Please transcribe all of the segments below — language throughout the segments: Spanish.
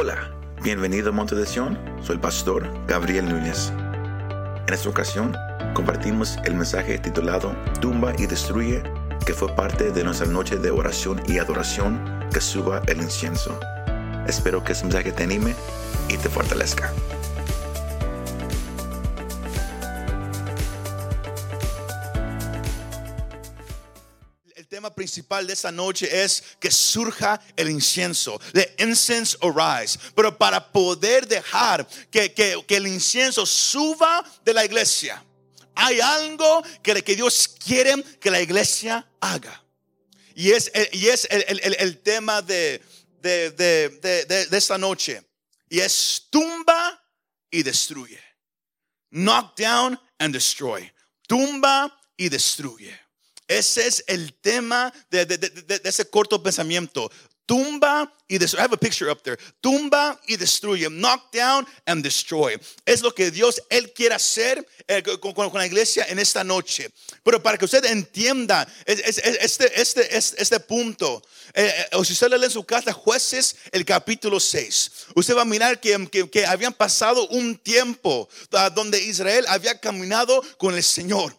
Hola, bienvenido a Monte de Sion. Soy el pastor Gabriel Núñez. En esta ocasión compartimos el mensaje titulado Tumba y Destruye, que fue parte de nuestra noche de oración y adoración que suba el incienso. Espero que este mensaje te anime y te fortalezca. Principal de esta noche es que surja el incienso. The incense arise. Pero para poder dejar que, que- el incienso suba de la iglesia, hay algo que, que Dios quiere que la iglesia haga. Y es, y es el, el- tema de- de- de- de esta noche. Y es tumba y destruye. Knock down and destroy. Tumba y destruye. Ese es el tema de, de- de- de- ese corto pensamiento. Tumba y destruye. I have a picture up there. Tumba y destruye. Knock down and destroy. Es lo que Dios, Él quiere hacer eh, con, con- con la iglesia en esta noche. Pero para que usted entienda es- es- es- este, este, este, este punto, eh, eh, o si usted lee en su casa jueces el capítulo 6, usted va a mirar que, que- que habían pasado un tiempo ah, donde Israel había caminado con el Señor.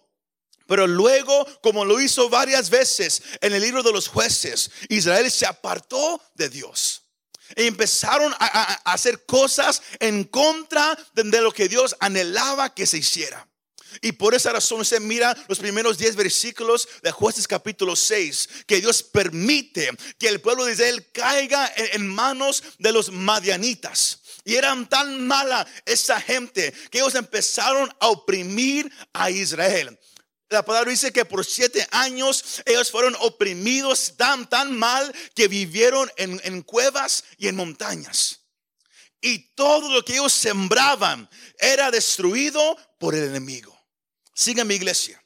Pero luego, como lo hizo varias veces en el libro de los jueces, Israel se apartó de Dios. Y empezaron a, hacer cosas en contra de, lo que Dios anhelaba que se hiciera. Y por esa razón usted mira los primeros 10 versículos de jueces capítulo 6, que Dios permite que el pueblo de Israel caiga en, en manos de los madianitas. Y eran tan mala esa gente que ellos empezaron a oprimir a Israel. La palabra dice que por siete años ellos fueron oprimidos tan, tan mal que vivieron en, en cuevas y en montañas. Y todo lo que ellos sembraban era destruido por el enemigo. Sigue mi iglesia.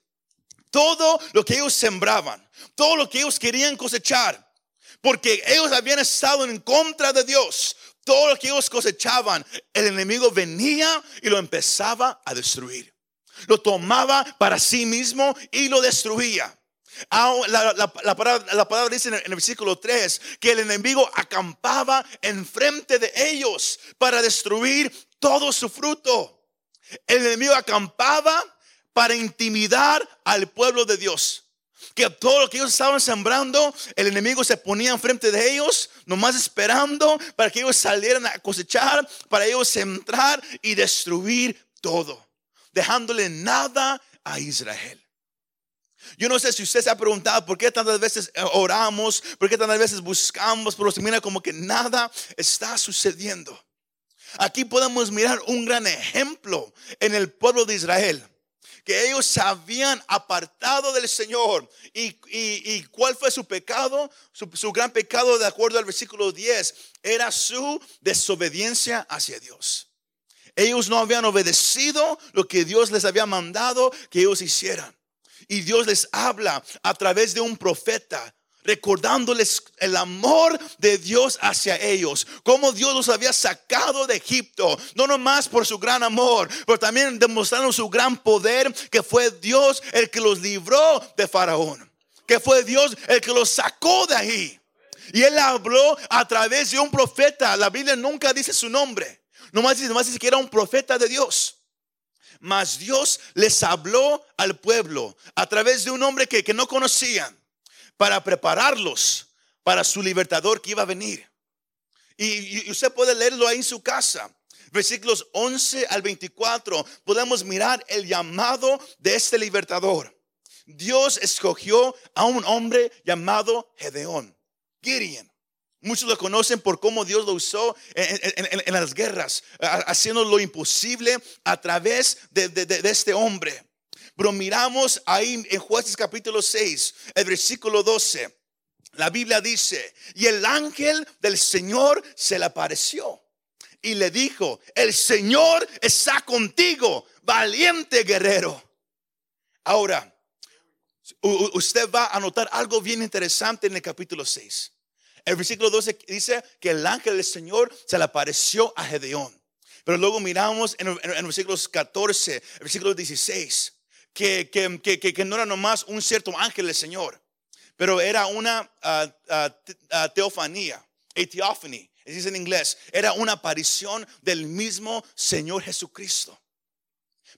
Todo lo que ellos sembraban, todo lo que ellos querían cosechar, porque ellos habían estado en contra de Dios. Todo lo que ellos cosechaban, el enemigo venía y lo empezaba a destruir lo tomaba para sí mismo y lo destruía. La, la- la palabra, la palabra dice en el, versículo 3 que el enemigo acampaba enfrente de ellos para destruir todo su fruto. El enemigo acampaba para intimidar al pueblo de Dios. Que todo lo que ellos estaban sembrando, el enemigo se ponía enfrente de ellos, nomás esperando para que ellos salieran a cosechar, para ellos sembrar y destruir todo dejándole nada a Israel. Yo no sé si usted se ha preguntado por qué tantas veces eh, oramos, por qué tantas veces buscamos, pero se mira como que nada está sucediendo. Aquí podemos mirar un gran ejemplo en el pueblo de Israel. Que ellos se habían apartado del Señor. ¿Y, y- y cuál fue su pecado? Su, su gran pecado, de acuerdo al versículo 10, era su desobediencia hacia Dios. Ellos no habían obedecido lo que Dios les había mandado que ellos hicieran. Y Dios les habla a través de un profeta, recordándoles el amor de Dios hacia ellos, cómo Dios los había sacado de Egipto, no nomás por su gran amor, pero también demostrando su gran poder, que fue Dios el que los libró de Faraón, que fue Dios el que los sacó de ahí. Y él habló a través de un profeta, la Biblia nunca dice su nombre. Nomás dice, nomás dice que era un profeta de Dios. Mas Dios les habló al pueblo a través de un hombre que, que no conocían para prepararlos para su libertador que iba a venir. Y, usted puede leerlo ahí en su casa. Versículos 11 al 24. Podemos mirar el llamado de este libertador. Dios escogió a un hombre llamado Gedeón, Gideon. Muchos lo conocen por cómo Dios lo usó en, las guerras, ha- haciendo lo imposible a través de, este hombre. Pero miramos ahí en Jueces capítulo 6, el versículo 12. La Biblia dice, y el ángel del Señor se le apareció y le dijo, el Señor está contigo, valiente guerrero. Ahora, usted va a notar algo bien interesante en el capítulo 6. El versículo 12 dice que el ángel del Señor se le apareció a Gedeón. Pero luego miramos en, en, en versículos 14, el versículo 16, que, que, que, que- no era nomás un cierto ángel del Señor, pero era una ah, teofanía. A theophany, dice en inglés, era una aparición del mismo Señor Jesucristo.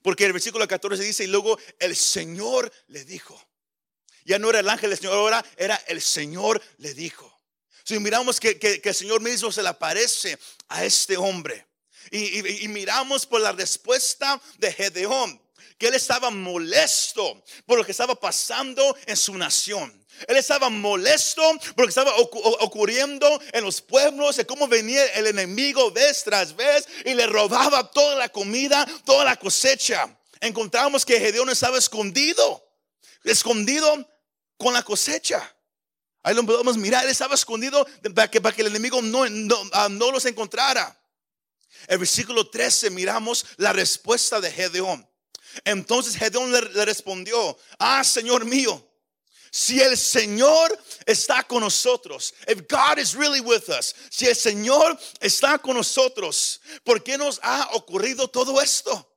Porque el versículo 14 dice, y luego el Señor le dijo. Ya no era el ángel del Señor, ahora era el Señor le dijo. Si miramos que, que, el Señor mismo se le aparece a este hombre. Y, y miramos por la respuesta de Gedeón, que él estaba molesto por lo que estaba pasando en su nación. Él estaba molesto por lo que estaba ocurriendo en los pueblos, de cómo venía el enemigo vez tras vez y le robaba toda la comida, toda la cosecha. Encontramos que Gedeón estaba escondido, escondido con la cosecha. Ahí lo podemos mirar, él estaba escondido para que, para que el enemigo no, no, ah, los encontrara. El versículo 13 miramos la respuesta de Gedeón. Entonces Gedeón le, respondió, ah, Señor mío, si el Señor está con nosotros, if God is really with us, si el Señor está con nosotros, ¿por qué nos ha ocurrido todo esto?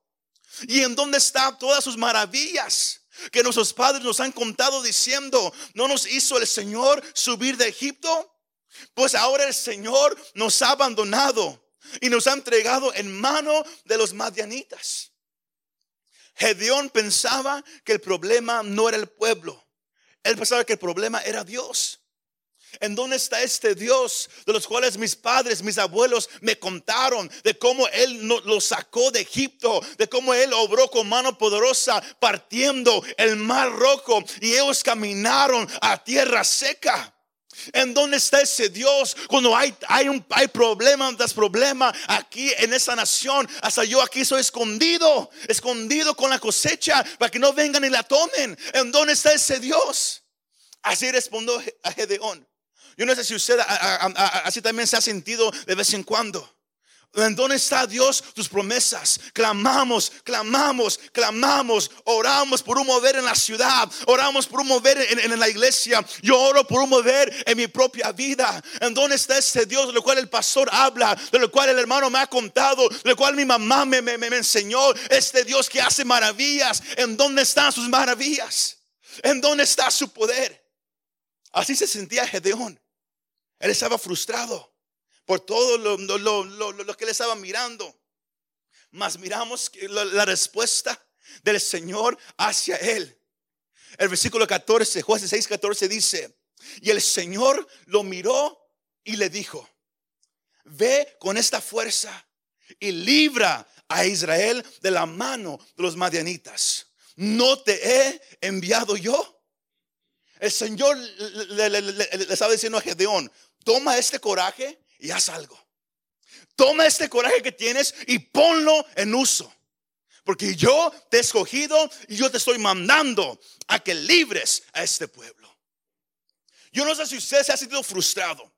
¿Y en dónde están todas sus maravillas? Que nuestros padres nos han contado diciendo, ¿no nos hizo el Señor subir de Egipto? Pues ahora el Señor nos ha abandonado y nos ha entregado en mano de los madianitas. Gedeón pensaba que el problema no era el pueblo. Él pensaba que el problema era Dios. ¿En dónde está este Dios de los cuales mis padres, mis abuelos me contaron de cómo Él lo sacó de Egipto, de cómo Él obró con mano poderosa partiendo el mar rojo y ellos caminaron a tierra seca? ¿En dónde está ese Dios cuando hay, hay, un, hay problema tras problema aquí en esa nación? Hasta yo aquí soy escondido, escondido con la cosecha para que no vengan y la tomen. ¿En dónde está ese Dios? Así respondió a Gedeón. Yo no sé si usted así también se ha sentido de vez en cuando. ¿En dónde está Dios? Tus promesas. Clamamos, clamamos, clamamos. Oramos por un mover en la ciudad. Oramos por un mover en, la iglesia. Yo oro por un mover en mi propia vida. ¿En dónde está ese Dios de lo cual el pastor habla? De lo cual el hermano me ha contado. De lo cual mi mamá me, me, me enseñó. Este Dios que hace maravillas. ¿En dónde están sus maravillas? ¿En dónde está su poder? Así se sentía Gedeón. Él estaba frustrado por todo lo, que le estaba mirando. Mas miramos la, respuesta del Señor hacia él. El versículo 14, Jueces 6, 14 dice, y el Señor lo miró y le dijo, ve con esta fuerza y libra a Israel de la mano de los madianitas. ¿No te he enviado yo? El Señor le, le estaba diciendo a Gedeón, toma este coraje y haz algo. Toma este coraje que tienes y ponlo en uso. Porque yo te he escogido y yo te estoy mandando a que libres a este pueblo. Yo no sé si usted se ha sentido frustrado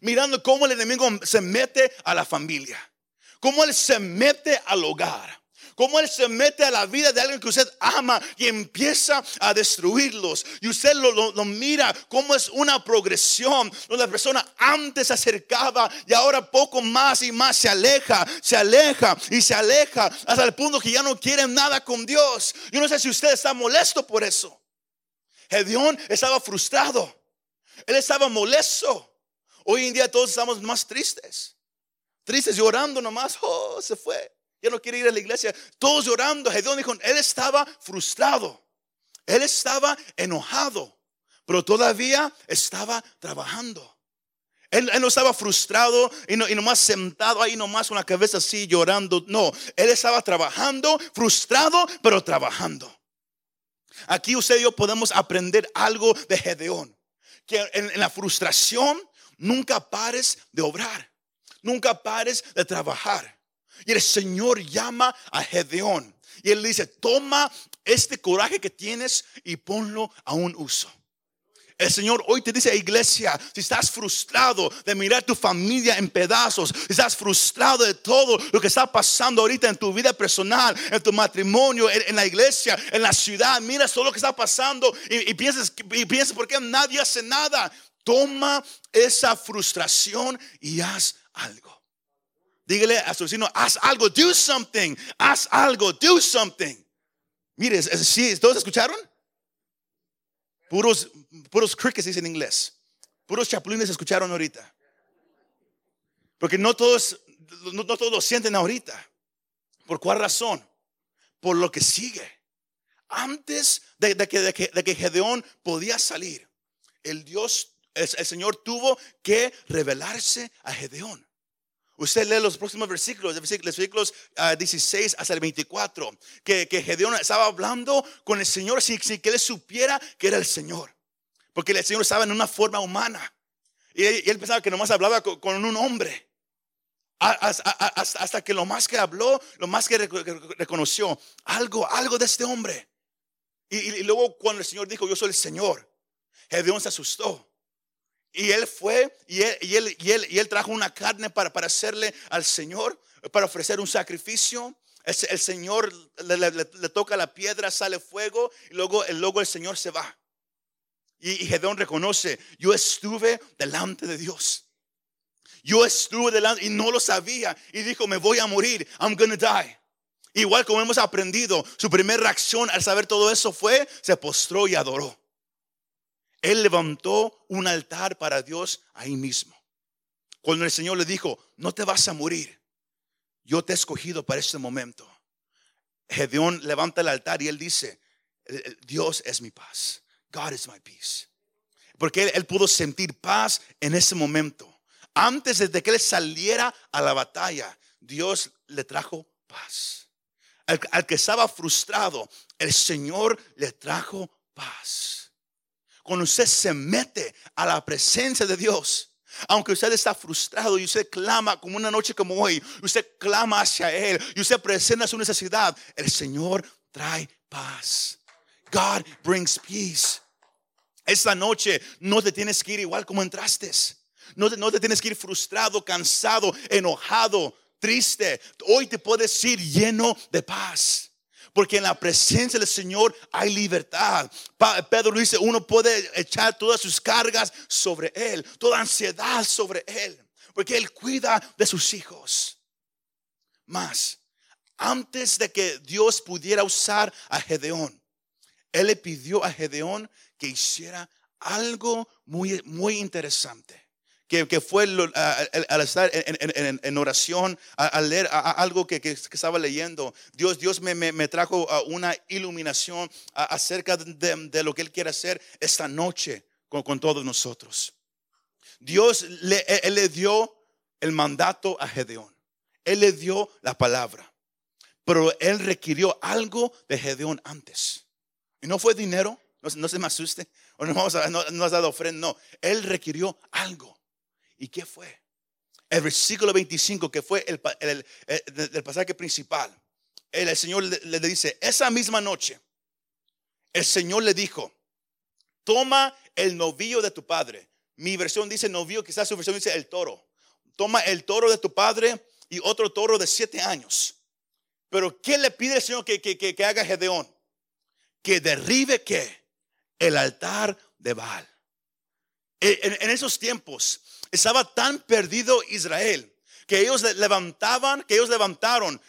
mirando cómo el enemigo se mete a la familia, cómo él se mete al hogar cómo Él se mete a la vida de alguien que usted ama y empieza a destruirlos. Y usted lo, mira como es una progresión, donde la persona antes se acercaba y ahora poco más y más se aleja, se aleja y se aleja hasta el punto que ya no quiere nada con Dios. Yo no sé si usted está molesto por eso. Gedeón estaba frustrado. Él estaba molesto. Hoy en día todos estamos más tristes. Tristes llorando nomás. Oh, se fue ya no quiere ir a la iglesia. Todos llorando. Gedeón dijo, él estaba frustrado. Él estaba enojado, pero todavía estaba trabajando. Él, no estaba frustrado y, no, y nomás sentado ahí nomás con la cabeza así llorando. No, él estaba trabajando, frustrado, pero trabajando. Aquí usted y yo podemos aprender algo de Gedeón. Que en la frustración nunca pares de obrar. Nunca pares de trabajar. Y el Señor llama a Gedeón. Y él dice, toma este coraje que tienes y ponlo a un uso. El Señor hoy te dice, iglesia, si estás frustrado de mirar tu familia en pedazos, si estás frustrado de todo lo que está pasando ahorita en tu vida personal, en tu matrimonio, en, la iglesia, en la ciudad, mira todo lo que está pasando y, piensas, y piensas, ¿por qué nadie hace nada? Toma esa frustración y haz algo. Dígale a su vecino, haz algo, do something, haz algo, do something. Mire, ¿sí, ¿todos escucharon? Puros, puros crickets en inglés. Puros chapulines escucharon ahorita. Porque no todos, no todos lo sienten ahorita. ¿Por cuál razón? Por lo que sigue. Antes de, de que, de, que, de que Gedeón podía salir, el Dios, el, el Señor tuvo que revelarse a Gedeón. Usted lee los próximos versículos, los versículos uh, 16 hasta el 24, que, que, Gedeón estaba hablando con el Señor sin, que él supiera que era el Señor. Porque el Señor estaba en una forma humana. Y él, pensaba que nomás hablaba con, un hombre. Hasta, que lo más que habló, lo más que reconoció, algo, algo de este hombre. Y, y, luego cuando el Señor dijo, yo soy el Señor, Gedeón se asustó. Y él fue y él, y él, y él, y él trajo una carne para, para, hacerle al Señor, para ofrecer un sacrificio. El, Señor le, toca la piedra, sale fuego y luego, luego el Señor se va. Y, y Gedeón reconoce, yo estuve delante de Dios. Yo estuve delante y no lo sabía. Y dijo, me voy a morir. I'm gonna die. Igual como hemos aprendido, su primera reacción al saber todo eso fue, se postró y adoró. Él levantó un altar para Dios ahí mismo. Cuando el Señor le dijo, no te vas a morir, yo te he escogido para este momento. Gedeón levanta el altar y él dice, Dios es mi paz. God is my peace. Porque él, pudo sentir paz en ese momento. Antes de que él saliera a la batalla, Dios le trajo paz. Al, que estaba frustrado, el Señor le trajo paz. Cuando usted se mete a la presencia de Dios, aunque usted está frustrado y usted clama como una noche como hoy, usted clama hacia Él y usted presenta su necesidad, el Señor trae paz. God brings peace. Esta noche no te tienes que ir igual como entraste. No te, no te tienes que ir frustrado, cansado, enojado, triste. Hoy te puedes ir lleno de paz. Porque en la presencia del Señor hay libertad. Pedro dice, uno puede echar todas sus cargas sobre Él, toda ansiedad sobre Él. Porque Él cuida de sus hijos. Más, antes de que Dios pudiera usar a Gedeón, Él le pidió a Gedeón que hiciera algo muy, muy interesante que, fue al estar en, oración, al leer algo que, estaba leyendo, Dios, Dios me, me, trajo una iluminación acerca de, lo que Él quiere hacer esta noche con, con todos nosotros. Dios le, él le dio el mandato a Gedeón. Él le dio la palabra. Pero él requirió algo de Gedeón antes. Y no fue dinero, no, se me asuste, o no, vamos a, no has dado ofrenda, no. Él requirió algo. ¿Y qué fue? El versículo 25, que fue el, pasaje principal. El, Señor le, dice, esa misma noche, el Señor le dijo, toma el novillo de tu padre. Mi versión dice novillo, quizás su versión dice el toro. Toma el toro de tu padre y otro toro de siete años. Pero ¿qué le pide el Señor que, haga Gedeón? Que derribe qué? El altar de Baal. En, en, esos tiempos, estaba tan perdido Israel que ellos levantaban, que ellos levantaron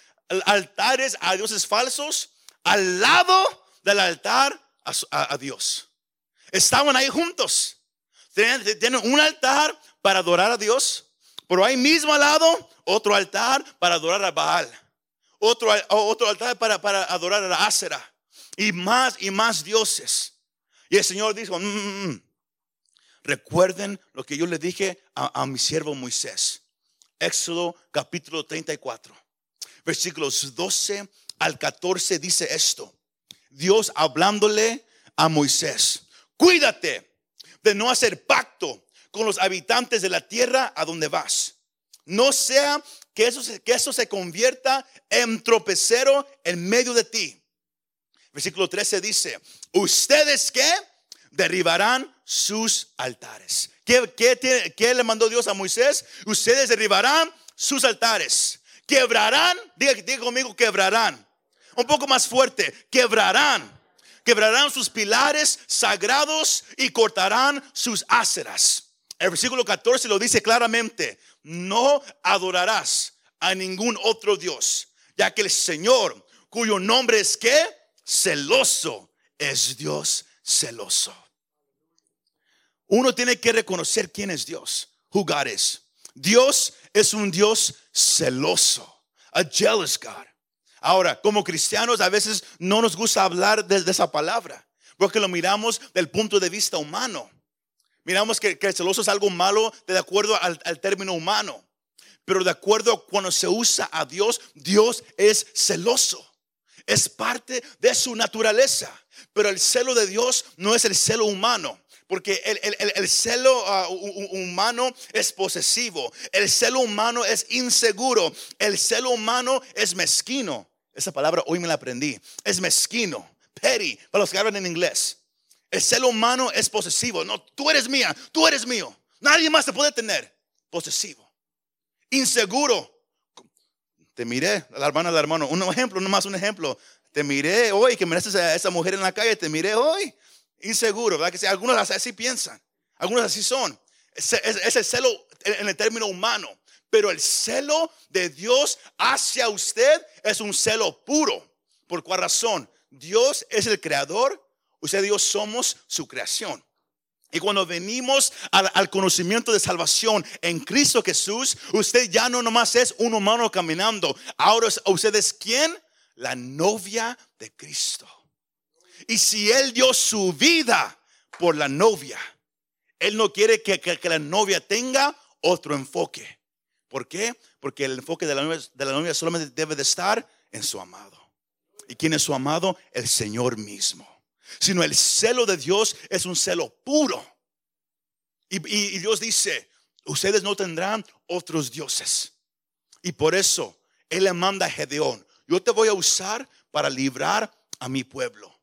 altares a dioses falsos al lado del altar a, Dios. Estaban ahí juntos. Tienen, un altar para adorar a Dios, pero ahí mismo al lado otro altar para adorar a Baal. Otro, otro altar para, para adorar a la. Y más y más dioses. Y el Señor dijo, mm, mm, mm Recuerden lo que yo le dije a, mi siervo Moisés. Éxodo capítulo 34, versículos 12 al 14 dice esto. Dios hablándole a Moisés, cuídate de no hacer pacto con los habitantes de la tierra a donde vas. No sea que eso, que eso se convierta en tropecero en medio de ti. Versículo 13 dice, ustedes que derribarán sus altares. ¿Qué, ¿Qué, le mandó Dios a Moisés? Ustedes derribarán sus altares. Quebrarán, diga, diga conmigo, quebrarán. Un poco más fuerte, quebrarán. Quebrarán sus pilares sagrados y cortarán sus áceras. El versículo 14 lo dice claramente. No adorarás a ningún otro Dios, ya que el Señor, cuyo nombre es que celoso, es Dios celoso. Uno tiene que reconocer quién es Dios, who God is. Dios es un Dios celoso, a jealous God. Ahora, como cristianos a veces no nos gusta hablar de, esa palabra, porque lo miramos del punto de vista humano. Miramos que, el celoso es algo malo de acuerdo al, al término humano, pero de acuerdo cuando se usa a Dios, Dios es celoso. Es parte de su naturaleza. Pero el celo de Dios no es el celo humano. Porque el, celo ah, humano es posesivo. El celo humano es inseguro. El celo humano es mezquino. Esa palabra hoy me la aprendí. Es mezquino. Petty, para los que hablan en inglés. El celo humano es posesivo. No, tú eres mía, tú eres mío. Nadie más te puede tener. Posesivo. Inseguro. Te miré, la hermana del hermano. Un ejemplo, nomás un ejemplo. Te miré hoy, que miraste a esa mujer en la calle. Te miré hoy inseguro, ¿verdad? Que si algunos así piensan, algunos así son. Es el celo en el término humano, pero el celo de Dios hacia usted es un celo puro. ¿Por cuál razón? Dios es el creador, usted Dios somos su creación. Y cuando venimos al, al, conocimiento de salvación en Cristo Jesús, usted ya no nomás es un humano caminando. Ahora usted es quién? La novia de Cristo. Y si Él dio su vida por la novia, Él no quiere que, la novia tenga otro enfoque. ¿Por qué? Porque el enfoque de la, novia, de la novia solamente debe de estar en su amado. ¿Y quién es su amado? El Señor mismo. Sino el celo de Dios es un celo puro. Y, y Dios dice, ustedes no tendrán otros dioses. Y por eso Él le manda a Gedeón, yo te voy a usar para librar a mi pueblo.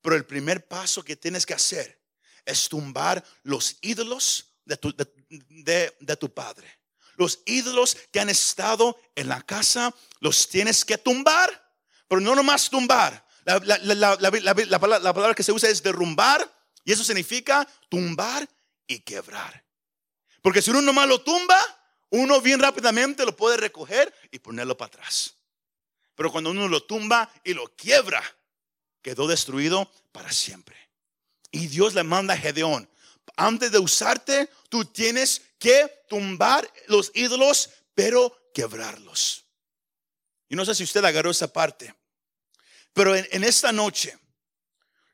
Pero el primer paso que tienes que hacer es tumbar los ídolos de tu, de, tu padre. Los ídolos que han estado en la casa los tienes que tumbar, pero no nomás tumbar. La, la, palabra que se usa es derrumbar y eso significa tumbar y quebrar. Porque si uno nomás lo tumba, uno bien rápidamente lo puede recoger y ponerlo para atrás. Pero cuando uno lo tumba y lo quiebra, quedó destruido para siempre. Y Dios le manda a Gedeón, antes de usarte, tú tienes que tumbar los ídolos, pero quebrarlos. Y no sé si usted agarró esa parte, pero en, esta noche,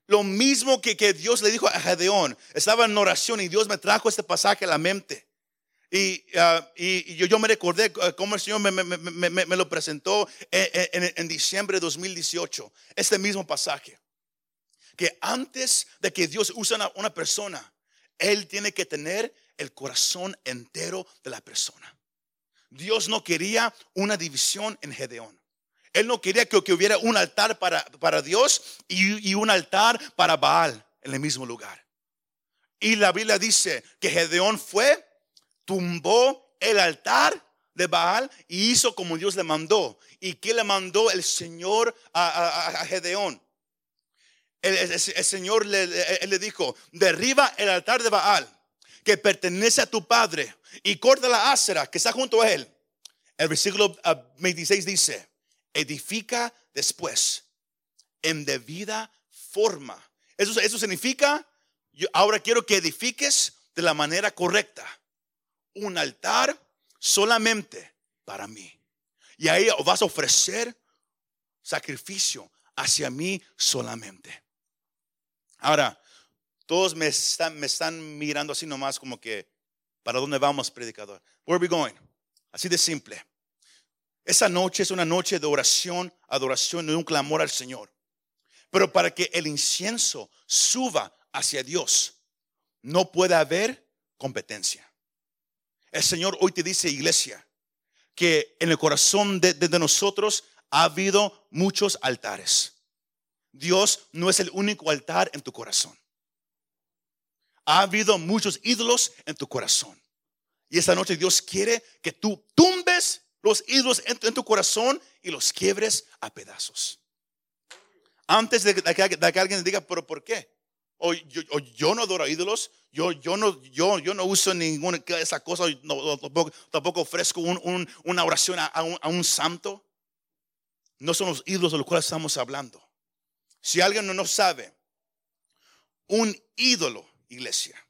lo mismo que, que, Dios le dijo a Gedeón, estaba en oración y Dios me trajo este pasaje a la mente. Y, ah, y, yo, me recordé ah, cómo el Señor me, me, me, lo presentó en, diciembre de 2018, este mismo pasaje. Que antes de que Dios use a una, persona, Él tiene que tener el corazón entero de la persona. Dios no quería una división en Gedeón. Él no quería que, que hubiera un altar para, para Dios y, y un altar para Baal en el mismo lugar. Y la Biblia dice que Gedeón fue tumbó el altar de Baal y hizo como Dios le mandó. ¿Y qué le mandó el Señor a, Gedeón? El, Señor le, le dijo, derriba el altar de Baal que pertenece a tu padre y corta la ásera que está junto a él. El versículo 26 dice, edifica después en debida forma. Eso, eso significa, yo ahora quiero que edifiques de la manera correcta un altar solamente para mí. Y ahí vas a ofrecer sacrificio hacia mí solamente. Ahora, todos me están, me están mirando así nomás como que, ¿para dónde vamos, predicador? Where we going? Así de simple. Esa noche es una noche de oración, adoración y un clamor al Señor. Pero para que el incienso suba hacia Dios, no puede haber competencia. El Señor hoy te dice, iglesia, que en el corazón de, nosotros ha habido muchos altares. Dios no es el único altar en tu corazón. Ha habido muchos ídolos en tu corazón. Y esta noche Dios quiere que tú tumbes los ídolos en tu, corazón y los quiebres a pedazos. Antes de que, de que alguien diga, pero ¿por qué? O yo, no adoro ídolos, yo, yo, no, yo, yo no uso ninguna de esas cosas, tampoco, ofrezco una oración a, un, santo. No son los ídolos de los cuales estamos hablando. Si alguien no, no sabe, un ídolo, iglesia,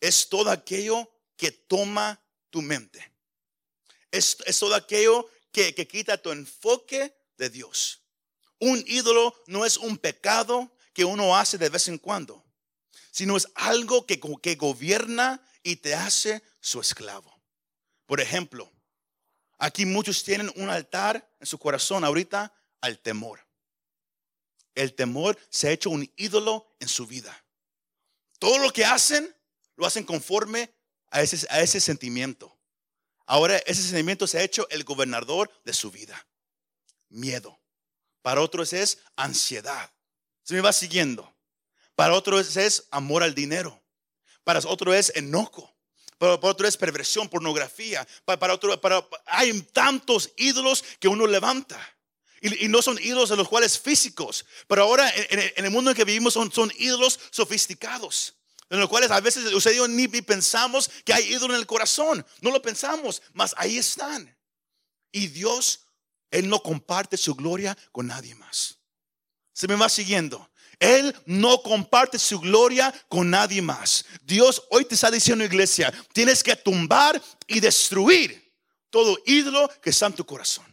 es todo aquello que toma tu mente. Es, es todo aquello que, que quita tu enfoque de Dios. Un ídolo no es un pecado que uno hace de vez en cuando, sino es algo que, que gobierna y te hace su esclavo. Por ejemplo, aquí muchos tienen un altar en su corazón ahorita al temor. El temor se ha hecho un ídolo en su vida. Todo lo que hacen, lo hacen conforme a ese, a ese sentimiento. Ahora ese sentimiento se ha hecho el gobernador de su vida. Miedo. Para otros es ansiedad. Me va siguiendo. Para otros es amor al dinero. Para otros es enojo. Para, otro es perversión, pornografía. Para, otro, para, hay tantos ídolos que uno levanta. Y, no son ídolos de los cuales físicos. Pero ahora en, el mundo en que vivimos son, son ídolos sofisticados. En los cuales a veces usted y ni pensamos que hay ídolos en el corazón. No lo pensamos, mas ahí están. Y Dios, Él no comparte su gloria con nadie más. Se me va siguiendo. Él no comparte su gloria con nadie más. Dios hoy te está diciendo, iglesia, tienes que tumbar y destruir todo ídolo que está en tu corazón.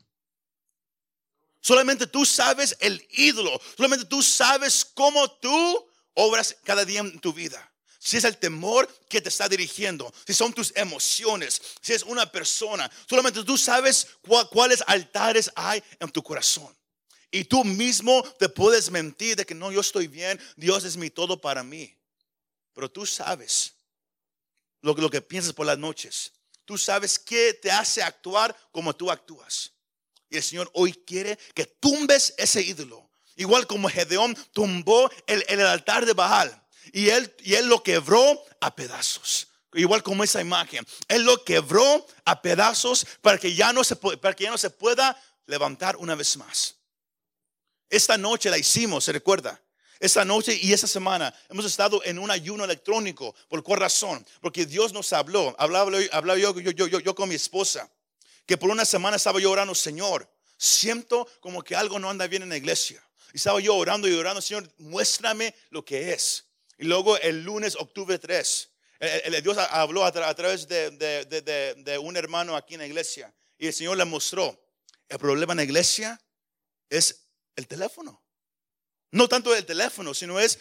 Solamente tú sabes el ídolo. Solamente tú sabes cómo tú obras cada día en tu vida. Si es el temor que te está dirigiendo, si son tus emociones, si es una persona, solamente tú sabes cuáles altares hay en tu corazón. Y tú mismo te puedes mentir de que no, yo estoy bien, Dios es mi todo para mí. Pero tú sabes lo, lo que piensas por las noches. Tú sabes qué te hace actuar como tú actúas. Y el Señor hoy quiere que tumbes ese ídolo. Igual como Gedeón tumbó el, el altar de Baal. Y él, y él lo quebró a pedazos. Igual como esa imagen. Él lo quebró a pedazos para que ya no se, para que ya no se pueda levantar una vez más. Esta noche la hicimos, ¿se recuerda? Esta noche y esta semana hemos estado en un ayuno electrónico. ¿Por cuál razón? Porque Dios nos habló. Hablaba, hablaba yo, yo, yo, yo, con mi esposa que por una semana estaba yo orando, Señor, siento como que algo no anda bien en la iglesia. Y estaba yo orando y orando, Señor, muéstrame lo que es. Y luego el lunes, octubre 3, el, Dios habló a, través de, un hermano aquí en la iglesia. Y el Señor le mostró, el problema en la iglesia es el teléfono. No tanto el teléfono, sino es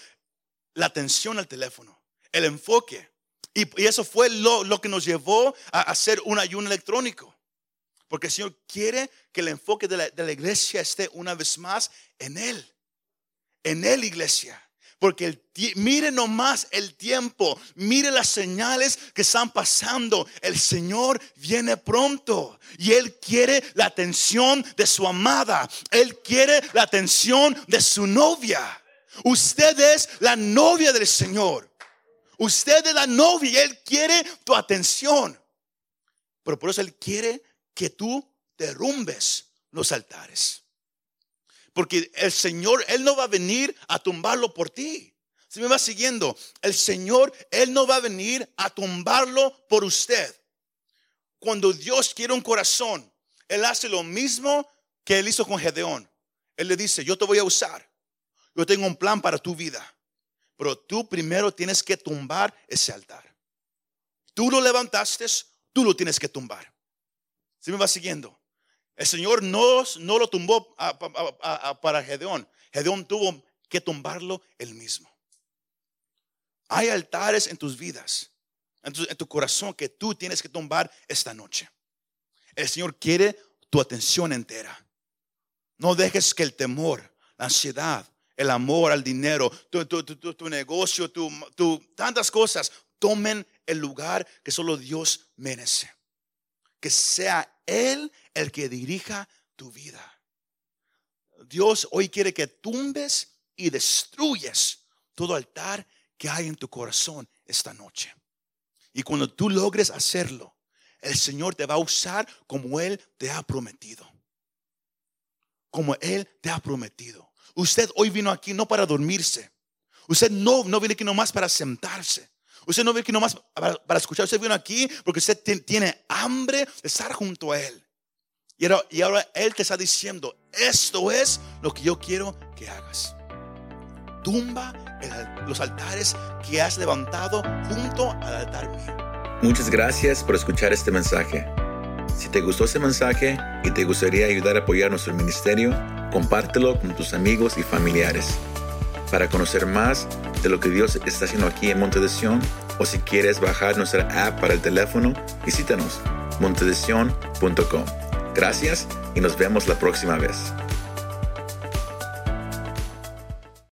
la atención al teléfono, el enfoque. Y, eso fue lo, lo, que nos llevó a hacer un ayuno electrónico. Porque el Señor quiere que el enfoque de la, iglesia esté una vez más en Él. En Él, iglesia. Porque el, mire nomás el tiempo, mire las señales que están pasando. El Señor viene pronto y Él quiere la atención de su amada. Él quiere la atención de su novia. Usted es la novia del Señor. Usted es la novia y Él quiere tu atención. Pero por eso Él quiere que tú derrumbes los altares. Porque el Señor, Él no va a venir a tumbarlo por ti. Si me va siguiendo, el Señor, Él no va a venir a tumbarlo por usted. Cuando Dios quiere un corazón, Él hace lo mismo que Él hizo con Gedeón. Él le dice, yo te voy a usar. Yo tengo un plan para tu vida. Pero tú primero tienes que tumbar ese altar. Tú lo levantaste, tú lo tienes que tumbar. Si me va siguiendo? El Señor no, no lo tumbó para Gedeón. Gedeón tuvo que tumbarlo él mismo. Hay altares en tus vidas, en tu, tu corazón que tú tienes que tumbar esta noche. El Señor quiere tu atención entera. No dejes que el temor, la ansiedad, el amor al dinero, tu, tu, tu, tu negocio, tantas cosas tomen el lugar que solo Dios merece que sea Él el que dirija tu vida. Dios hoy quiere que tumbes y destruyes todo altar que hay en tu corazón esta noche. Y cuando tú logres hacerlo, el Señor te va a usar como Él te ha prometido. Como Él te ha prometido. Usted hoy vino aquí no para dormirse. Usted no, no viene aquí nomás para sentarse. Usted no viene aquí nomás para, escuchar. Usted vino aquí porque usted tiene hambre de estar junto a Él. Y ahora, y ahora Él te está diciendo, esto es lo que yo quiero que hagas. Tumba los altares que has levantado junto al altar mío. Muchas gracias por escuchar este mensaje. Si te gustó este mensaje y te gustaría ayudar a apoyar nuestro ministerio, compártelo con tus amigos y familiares. Para conocer más de lo que Dios está haciendo aquí en Monte de Sion, o si quieres bajar nuestra app para el teléfono, visítanos montedesion.com. Gracias y nos vemos la próxima vez.